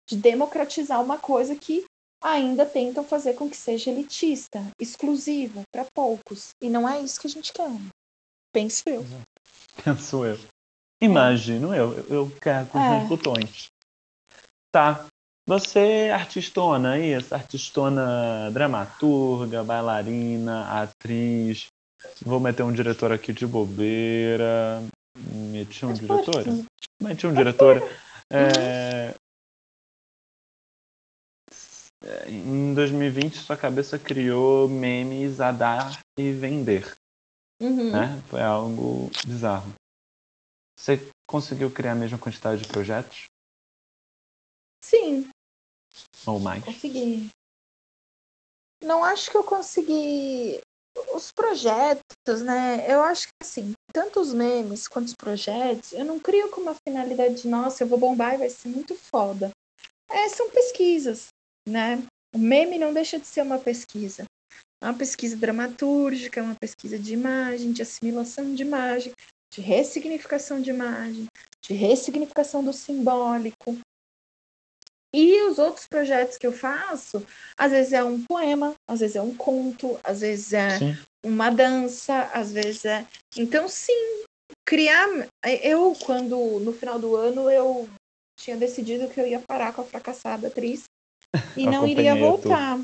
de democratizar uma coisa que ainda tentam fazer com que seja elitista, exclusiva, para poucos. E não é isso que a gente quer. Penso eu. Penso eu. Imagino é. eu. Eu quero com é. os botões. Tá. Você é artistona, isso? Artistona dramaturga, bailarina, atriz. Vou meter um diretor aqui de bobeira. Meti um diretor? Meti um diretor. É, em 2020 sua cabeça criou memes a dar e vender. Uhum. Né? Foi algo bizarro. Você conseguiu criar a mesma quantidade de projetos? Sim. Ou mais? Consegui. Não acho que eu consegui os projetos, né? Eu acho que assim, tanto os memes quanto os projetos, eu não crio com uma finalidade de nossa, eu vou bombar e vai ser muito foda. É, são pesquisas né? O meme não deixa de ser uma pesquisa. É uma pesquisa dramatúrgica, é uma pesquisa de imagem, de assimilação de imagem, de ressignificação de imagem, de ressignificação do simbólico. E os outros projetos que eu faço, às vezes é um poema, às vezes é um conto, às vezes é sim. uma dança, às vezes é. Então, sim, criar. Eu, quando no final do ano, eu tinha decidido que eu ia parar com a fracassada atriz e não iria voltar.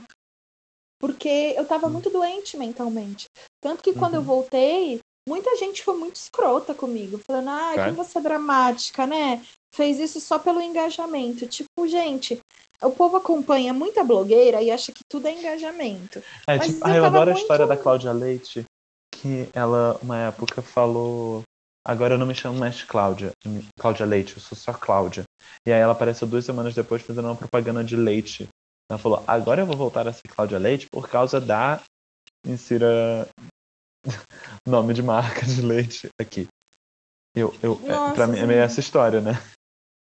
Porque eu estava hum. muito doente mentalmente. Tanto que quando uhum. eu voltei, muita gente foi muito escrota comigo, falando, ah, é. como você é dramática, né? Fez isso só pelo engajamento. Tipo, gente, o povo acompanha muita blogueira e acha que tudo é engajamento. É, tipo, eu, eu adoro muito... a história da Cláudia Leite, que ela, uma época, falou. Agora eu não me chamo mais Cláudia, Cláudia Leite, eu sou só Cláudia. E aí ela apareceu duas semanas depois fazendo uma propaganda de leite. Ela falou, agora eu vou voltar a ser Cláudia Leite por causa da. Insira nome de marca de leite aqui. Eu, eu, Nossa, é, pra mim é meio essa história, né?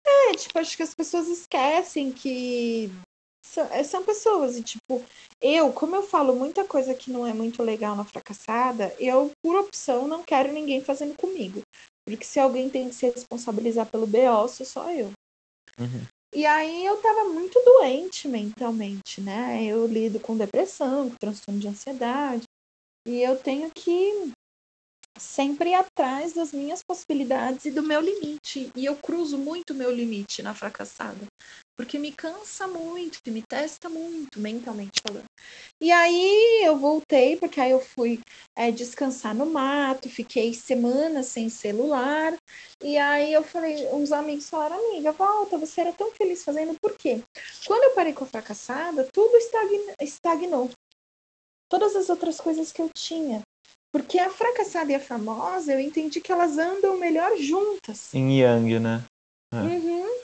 É, tipo, acho que as pessoas esquecem que são, é, são pessoas. E, tipo, eu, como eu falo muita coisa que não é muito legal na fracassada, eu, por opção, não quero ninguém fazendo comigo. Porque se alguém tem que se responsabilizar pelo BO, sou só eu. Uhum. E aí eu tava muito doente mentalmente, né? Eu lido com depressão, com transtorno de ansiedade. E eu tenho que sempre atrás das minhas possibilidades e do meu limite. E eu cruzo muito o meu limite na fracassada porque me cansa muito, me testa muito, mentalmente falando. E aí eu voltei, porque aí eu fui é, descansar no mato, fiquei semanas sem celular, e aí eu falei, uns amigos falaram, amiga, volta, você era tão feliz fazendo, por quê? Quando eu parei com a fracassada, tudo estagnou. Todas as outras coisas que eu tinha. Porque a fracassada e a famosa, eu entendi que elas andam melhor juntas. Em Yang, né? É. Uhum.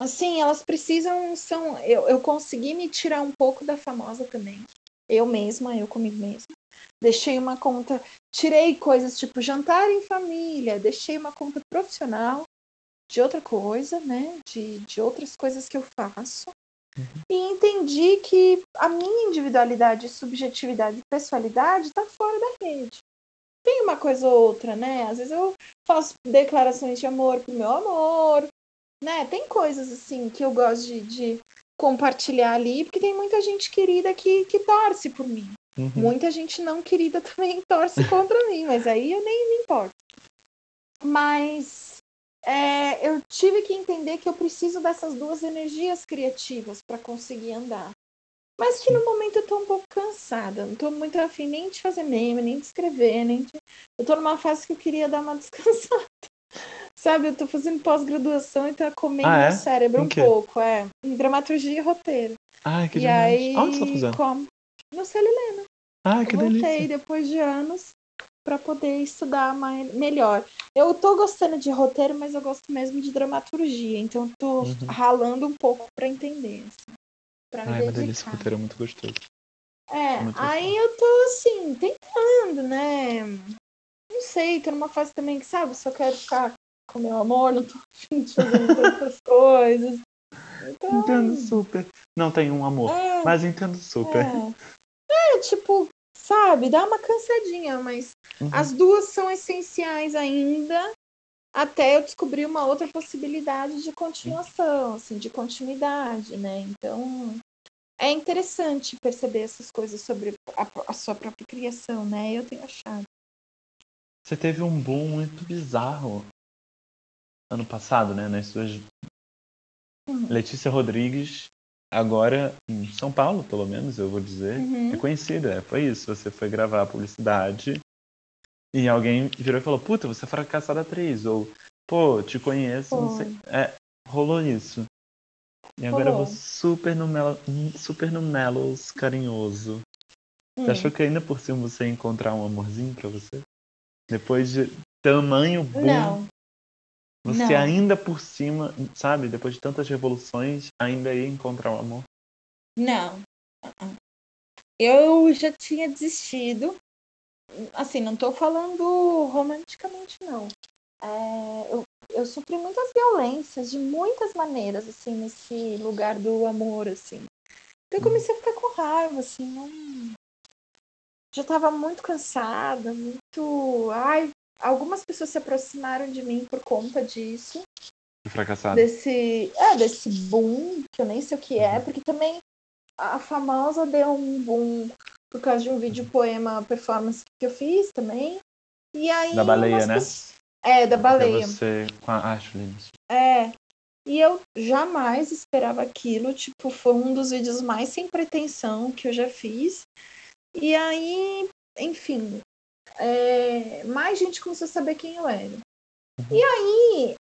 Assim, elas precisam. são eu, eu consegui me tirar um pouco da famosa também. Eu mesma, eu comigo mesma. Deixei uma conta. Tirei coisas tipo jantar em família, deixei uma conta profissional de outra coisa, né? De, de outras coisas que eu faço. Uhum. E entendi que a minha individualidade, subjetividade e pessoalidade está fora da rede. Tem uma coisa ou outra, né? Às vezes eu faço declarações de amor pro meu amor, né? Tem coisas assim que eu gosto de, de compartilhar ali, porque tem muita gente querida que, que torce por mim. Uhum. Muita gente não querida também torce contra mim, mas aí eu nem me importo. Mas é, eu tive que entender que eu preciso dessas duas energias criativas para conseguir andar. Mas que no momento eu tô um pouco cansada, não tô muito afim nem de fazer meme, nem de escrever, nem de... Eu tô numa fase que eu queria dar uma descansada. Sabe, eu tô fazendo pós-graduação e tá comendo ah, é? meu cérebro um pouco, é. Em dramaturgia e roteiro. Ah, que e demais. aí, Onde você tá fazendo? Como... No Celilena. Ah, que eu delícia. Voltei depois de anos para poder estudar mais, melhor. Eu tô gostando de roteiro, mas eu gosto mesmo de dramaturgia, então tô uhum. ralando um pouco para entender. Assim, pra Ai, me mas esse roteiro é muito gostoso. É, é aí eu tô assim, tentando, né? Não sei, tô numa fase também que, sabe, só quero ficar com meu amor, não tô fazer outras coisas. Então... Entendo super. Não tenho um amor, é, mas entendo super. É. é, tipo, sabe, dá uma cansadinha, mas uhum. as duas são essenciais ainda até eu descobrir uma outra possibilidade de continuação, assim, de continuidade, né? Então, é interessante perceber essas coisas sobre a, a sua própria criação, né? Eu tenho achado. Você teve um boom muito bizarro ano passado, né? Nas suas. Uhum. Letícia Rodrigues agora em São Paulo, pelo menos, eu vou dizer, uhum. é conhecida. É, foi isso. Você foi gravar a publicidade e alguém virou e falou: Puta, você é fracassada atriz. Ou, pô, te conheço, não sei. É, rolou isso. E agora rolou. eu vou super no, mel... super no Melos carinhoso. Hum. Você achou que ainda por cima você ia encontrar um amorzinho pra você? Depois de tamanho boom, não. Você não. ainda por cima, sabe, depois de tantas revoluções, ainda ia encontrar o amor? Não. Eu já tinha desistido. Assim, não tô falando romanticamente, não. É, eu, eu sofri muitas violências de muitas maneiras, assim, nesse lugar do amor, assim. Então eu comecei a ficar com raiva, assim, não... Já tava muito cansada, muito. Ai, algumas pessoas se aproximaram de mim por conta disso. Fracassado. Desse, é, desse boom, que eu nem sei o que é, uhum. porque também a famosa deu um boom por causa de um vídeo poema performance que eu fiz também. E aí. Da baleia, né? Pessoas... É, da baleia. Você com a Ashley. É. E eu jamais esperava aquilo. Tipo, foi um dos vídeos mais sem pretensão que eu já fiz. E aí, enfim, é, mais gente começou a saber quem eu era. E aí,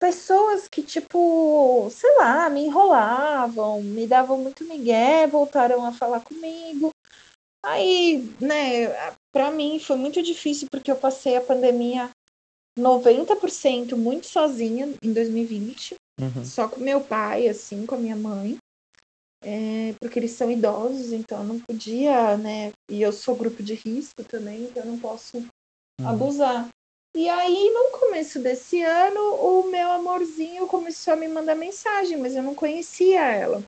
pessoas que, tipo, sei lá, me enrolavam, me davam muito migué, voltaram a falar comigo. Aí, né, pra mim foi muito difícil porque eu passei a pandemia 90% muito sozinha em 2020. Uhum. Só com meu pai, assim, com a minha mãe é, porque eles são idosos, então eu não podia, né? E eu sou grupo de risco também, então eu não posso uhum. abusar. E aí, no começo desse ano, o meu amorzinho começou a me mandar mensagem, mas eu não conhecia ela.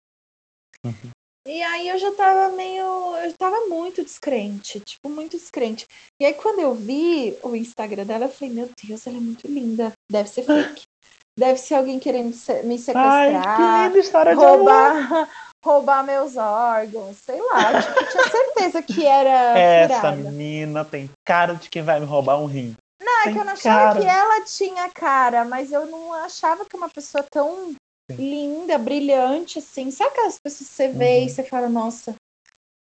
Uhum. E aí eu já tava meio. Eu tava muito descrente, tipo, muito descrente. E aí, quando eu vi o Instagram dela, eu falei, meu Deus, ela é muito linda. Deve ser fake. Deve ser alguém querendo me sequestrar. Ai, que linda história roubar, roubar meus órgãos, sei lá. Tipo, tinha certeza que era. Essa menina tem cara de quem vai me roubar um rim. Não, é que eu não achava cara. que ela tinha cara, mas eu não achava que uma pessoa tão Sim. linda, brilhante, assim. Sabe aquelas pessoas que você vê uhum. e você fala, nossa,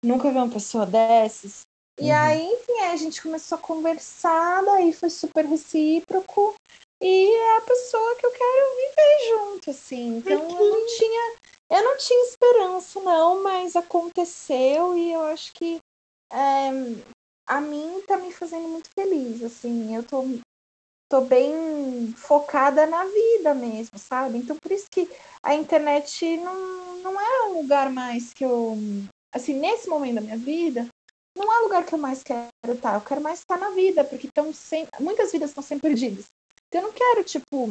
nunca vi uma pessoa dessas? E uhum. aí, enfim, a gente começou a conversar, daí foi super recíproco. E é a pessoa que eu quero viver junto, assim. Então eu não tinha eu não tinha esperança, não, mas aconteceu e eu acho que é, a mim tá me fazendo muito feliz, assim, eu tô, tô bem focada na vida mesmo, sabe? Então por isso que a internet não, não é um lugar mais que eu, assim, nesse momento da minha vida, não é o lugar que eu mais quero estar, eu quero mais estar na vida, porque estão sem, muitas vidas estão sendo perdidas. Então eu não quero, tipo,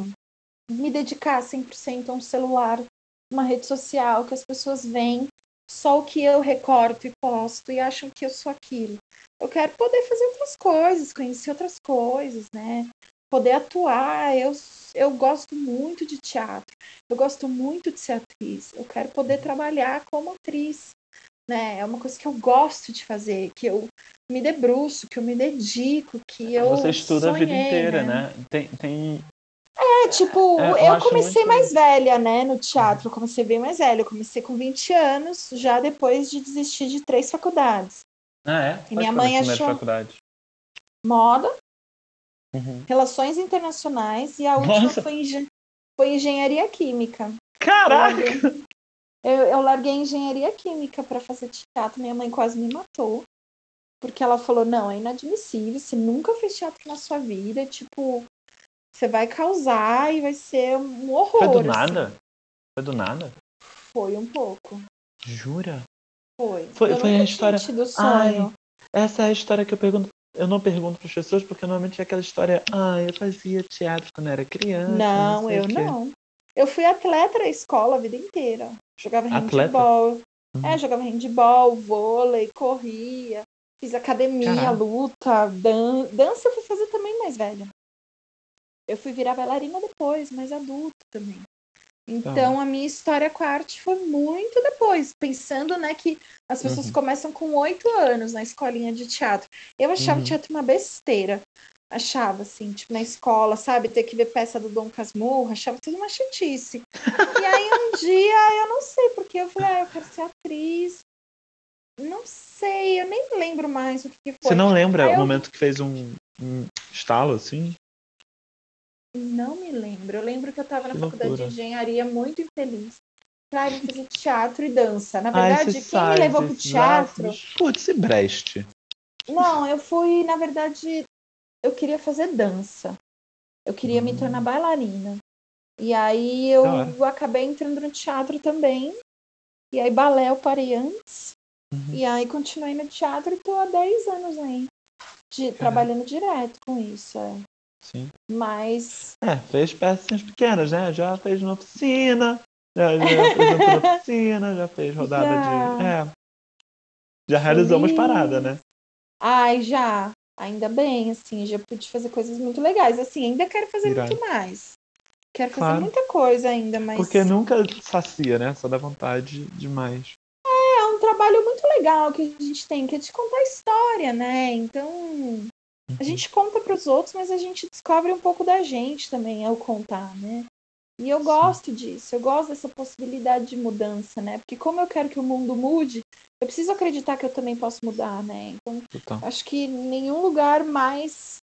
me dedicar 100% a um celular uma rede social que as pessoas veem só o que eu recorto e posto e acham que eu sou aquilo. Eu quero poder fazer outras coisas, conhecer outras coisas, né? Poder atuar. Eu, eu gosto muito de teatro, eu gosto muito de ser atriz. Eu quero poder trabalhar como atriz. Né? É uma coisa que eu gosto de fazer, que eu me debruço, que eu me dedico, que eu. Você estuda sonhei, a vida inteira, né? né? Tem, tem é, tipo, é, eu, eu comecei mais velha, né, no teatro. Eu comecei bem mais velha. Eu comecei com 20 anos, já depois de desistir de três faculdades. Ah, é? E minha mãe achou. Faculdade? Moda, uhum. Relações Internacionais e a última Nossa. foi, engen... foi Engenharia Química. Caraca! Eu, eu larguei Engenharia Química para fazer teatro. Minha mãe quase me matou. Porque ela falou: não, é inadmissível, você nunca fez teatro na sua vida, tipo, você vai causar e vai ser um horror. Foi do assim. nada? Foi do nada? Foi um pouco. Jura? Foi. Foi, foi a história. Ai, essa é a história que eu pergunto. Eu não pergunto para as pessoas porque normalmente é aquela história. Ah, eu fazia teatro quando era criança. Não, não eu não. Eu fui atleta na escola a vida inteira. Jogava handball. Uhum. É, jogava handball, vôlei, corria. Fiz academia, Caraca. luta, dan dança eu fui fazer também mais velha. Eu fui virar bailarina depois, mais adulta também. Então, a minha história com a arte foi muito depois, pensando, né, que as pessoas uhum. começam com oito anos na escolinha de teatro. Eu achava uhum. teatro uma besteira. Achava, assim, tipo, na escola, sabe? Ter que ver peça do Dom Casmurro, achava tudo uma chatice. e aí, um dia, eu não sei porque, eu falei, ah, eu quero ser atriz. Não sei, eu nem lembro mais o que, foi. Você não lembra o eu... momento que fez um, um estalo, assim? Não me lembro. Eu lembro que eu estava na que faculdade loucura. de engenharia muito infeliz. Ir fazer teatro e dança. Na verdade, Ai, quem me levou pro teatro. Putz, e Brest? Não, eu fui, na verdade, eu queria fazer dança. Eu queria hum. me tornar hum. bailarina. E aí eu acabei entrando no teatro também. E aí balé eu parei antes. Uhum. E aí continuei no teatro e tô há 10 anos aí. De, trabalhando direto com isso. É. Sim. Mas. É, fez peças pequenas, né? Já fez na oficina, já, já apresentou na oficina, já fez rodada já. de. É. Já realizou umas paradas, né? Ai, já. Ainda bem, assim, já pude fazer coisas muito legais. Assim, ainda quero fazer Irado. muito mais. Quero fazer claro. muita coisa ainda, mas. Porque nunca sacia, né? Só dá vontade demais. É, é um trabalho muito legal que a gente tem, que é de contar história, né? Então, a gente conta para os outros, mas a gente descobre um pouco da gente também ao contar, né? E eu gosto disso, eu gosto dessa possibilidade de mudança, né? Porque como eu quero que o mundo mude, eu preciso acreditar que eu também posso mudar, né? Então, Total. acho que nenhum lugar mais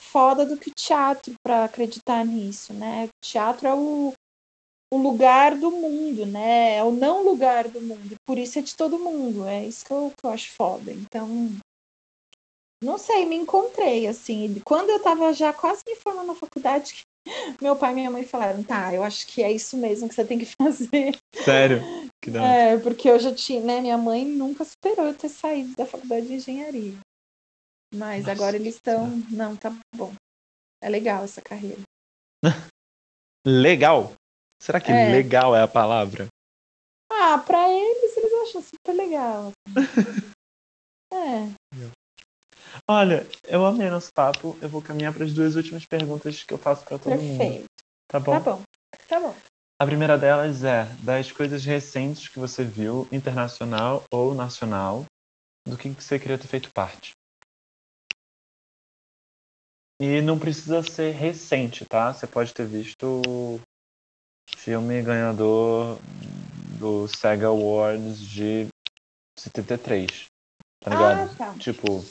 foda do que o teatro para acreditar nisso, né? O teatro é o, o lugar do mundo, né? É o não lugar do mundo. Por isso é de todo mundo. É isso que eu, que eu acho foda. Então, não sei, me encontrei, assim. Quando eu tava já quase me formando na faculdade, meu pai e minha mãe falaram, tá, eu acho que é isso mesmo que você tem que fazer. Sério? Que dá. É, porque eu já tinha, né, minha mãe nunca superou eu ter saído da faculdade de engenharia. Mas Nossa, agora eles estão, não, tá bom. É legal essa carreira. legal? Será que é. legal é a palavra? Ah, pra eles, eles acham super legal. É. Olha, eu amei nosso papo. Eu vou caminhar para as duas últimas perguntas que eu faço para todo Perfeito. mundo. Tá bom? Tá bom. Tá bom. A primeira delas é das coisas recentes que você viu, internacional ou nacional, do que você queria ter feito parte. E não precisa ser recente, tá? Você pode ter visto o filme ganhador do SEGA Awards de 73. Tá ligado? Ah, tá. Tipo,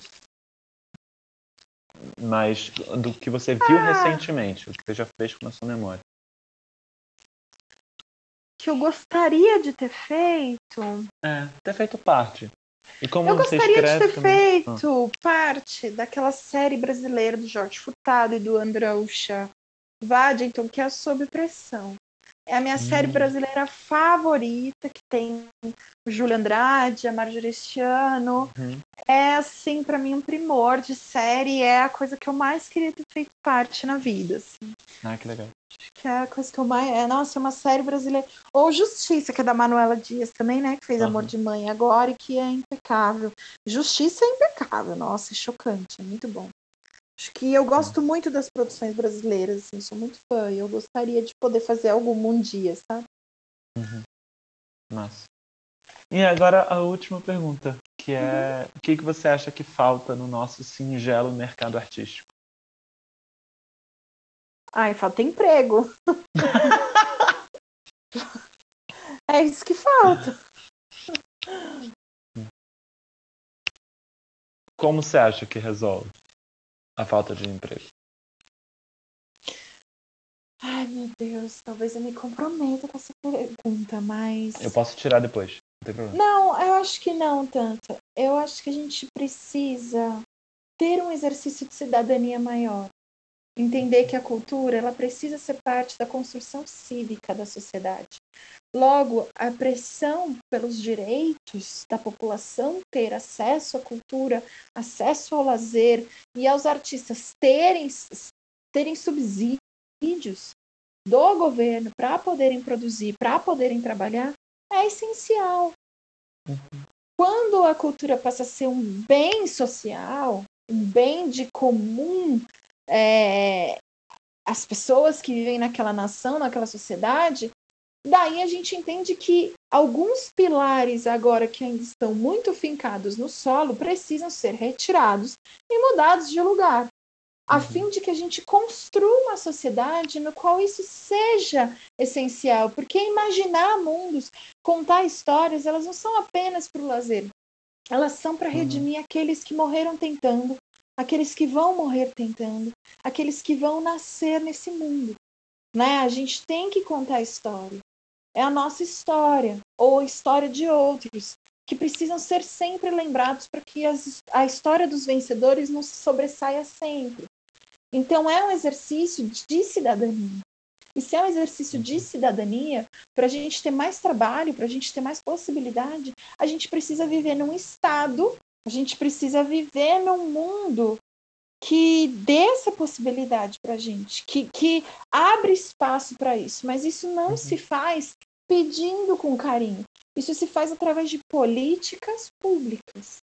mas do que você viu ah, recentemente, o que você já fez com a sua memória. Que eu gostaria de ter feito. É, ter feito parte. E como eu gostaria escreve, de ter também... feito ah. parte daquela série brasileira do Jorge Furtado e do Androucha Vaddington, que é Sob Pressão. É a minha hum. série brasileira favorita, que tem o Júlio Andrade, a Marjorie Estiano. Uhum. É, assim, para mim, um primor de série. É a coisa que eu mais queria ter feito parte na vida. Assim. Ah, que legal. Que é a coisa que eu mais. É, nossa, é uma série brasileira. Ou Justiça, que é da Manuela Dias também, né? Que fez uhum. Amor de Mãe agora e que é impecável. Justiça é impecável, nossa, é chocante, é muito bom. Acho que eu gosto muito das produções brasileiras, assim, sou muito fã e eu gostaria de poder fazer algum um dia, sabe? Uhum. Massa. E agora a última pergunta, que é uhum. o que, que você acha que falta no nosso singelo mercado artístico? Ai, falta emprego. é isso que falta. Como você acha que resolve a falta de emprego? Ai, meu Deus, talvez eu me comprometa com essa pergunta, mas. Eu posso tirar depois, não tem problema. Não, eu acho que não tanto. Eu acho que a gente precisa ter um exercício de cidadania maior. Entender que a cultura ela precisa ser parte da construção cívica da sociedade. Logo, a pressão pelos direitos da população ter acesso à cultura, acesso ao lazer e aos artistas terem, terem subsídios do governo para poderem produzir, para poderem trabalhar, é essencial. Uhum. Quando a cultura passa a ser um bem social, um bem de comum é, as pessoas que vivem naquela nação, naquela sociedade, daí a gente entende que alguns pilares agora que ainda estão muito fincados no solo precisam ser retirados e mudados de lugar, a uhum. fim de que a gente construa uma sociedade no qual isso seja essencial, porque imaginar mundos, contar histórias, elas não são apenas para o lazer, elas são para uhum. redimir aqueles que morreram tentando, aqueles que vão morrer tentando, aqueles que vão nascer nesse mundo. Né? A gente tem que contar a história. É a nossa história, ou a história de outros, que precisam ser sempre lembrados para que as, a história dos vencedores não se sobressaia sempre. Então, é um exercício de cidadania. E se é um exercício de cidadania, para a gente ter mais trabalho, para a gente ter mais possibilidade, a gente precisa viver num estado a gente precisa viver num mundo que dê essa possibilidade para a gente, que, que abre espaço para isso. Mas isso não uhum. se faz pedindo com carinho. Isso se faz através de políticas públicas.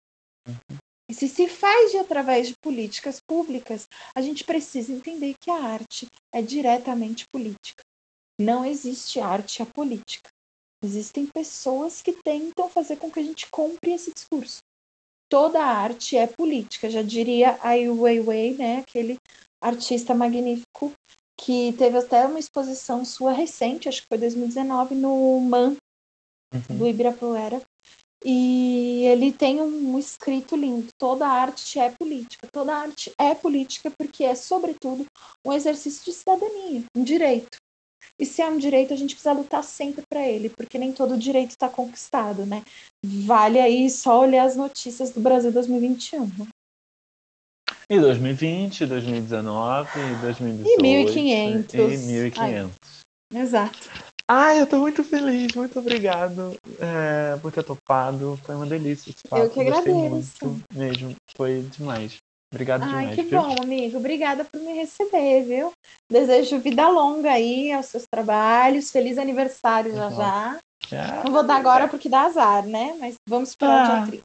Uhum. E se se faz de através de políticas públicas, a gente precisa entender que a arte é diretamente política. Não existe arte apolítica. Existem pessoas que tentam fazer com que a gente compre esse discurso toda arte é política, já diria Ai Weiwei, né, aquele artista magnífico que teve até uma exposição sua recente, acho que foi 2019, no MAN, uhum. do Ibirapuera. E ele tem um escrito lindo: toda arte é política. Toda arte é política porque é, sobretudo, um exercício de cidadania, um direito. E se é um direito, a gente precisa lutar sempre para ele, porque nem todo direito está conquistado, né? Vale aí só olhar as notícias do Brasil 2021. E 2020, 2019, 2018. E 1500. E 1500. Ai, exato. Ai, eu tô muito feliz, muito obrigado é, por ter topado. Foi uma delícia esse papo. Eu que agradeço. Mesmo, foi demais. Obrigado Ai, demais. que viu? bom, amigo. Obrigada por me receber, viu? Desejo vida longa aí aos seus trabalhos. Feliz aniversário já já. Ah, Não vou dar agora porque dá azar, né? Mas vamos esperar ah, o dia 30.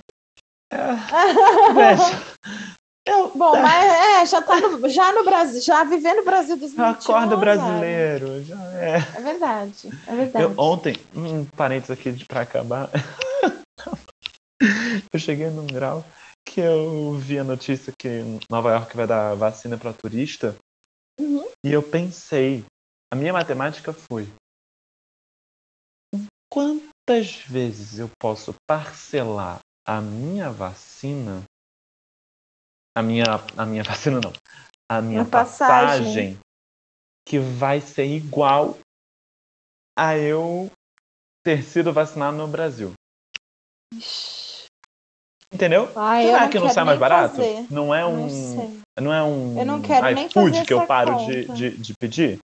Eu, Bom, mas é, já tá no, já no Brasil, já vivendo no Brasil dos Acorda brasileiro, já é. É verdade, é verdade. Eu, ontem, um parênteses aqui para acabar. eu cheguei num grau que eu vi a notícia que Nova York vai dar vacina para turista. Uhum. E eu pensei, a minha matemática foi: quantas vezes eu posso parcelar a minha vacina? A minha, a minha vacina não. A minha passagem. passagem que vai ser igual a eu ter sido vacinado no Brasil. Entendeu? Ai, Será não que não sai mais barato? Fazer. Não é um. Não, não, é um. Eu não quero fazer que eu paro de, de, de, pedir?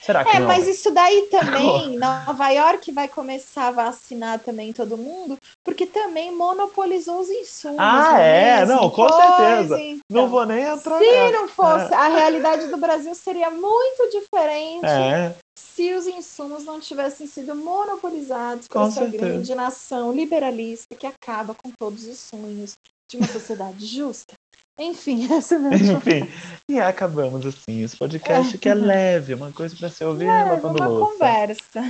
Será que é, não? mas isso daí também, Nova York vai começar a vacinar também todo mundo, porque também monopolizou os insumos. Ah, é? Não, com certeza. Então, não vou nem entrar. Se não fosse, é. a realidade do Brasil seria muito diferente é. se os insumos não tivessem sido monopolizados por com essa certeza. grande nação liberalista que acaba com todos os sonhos de uma sociedade justa. Enfim, essa mesmo. Enfim, e acabamos assim. Esse podcast é. que é leve, uma coisa para se ouvir leve, lavando uma louça. conversa.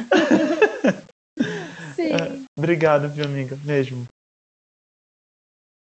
Sim. É, obrigado, viu, amiga? Mesmo.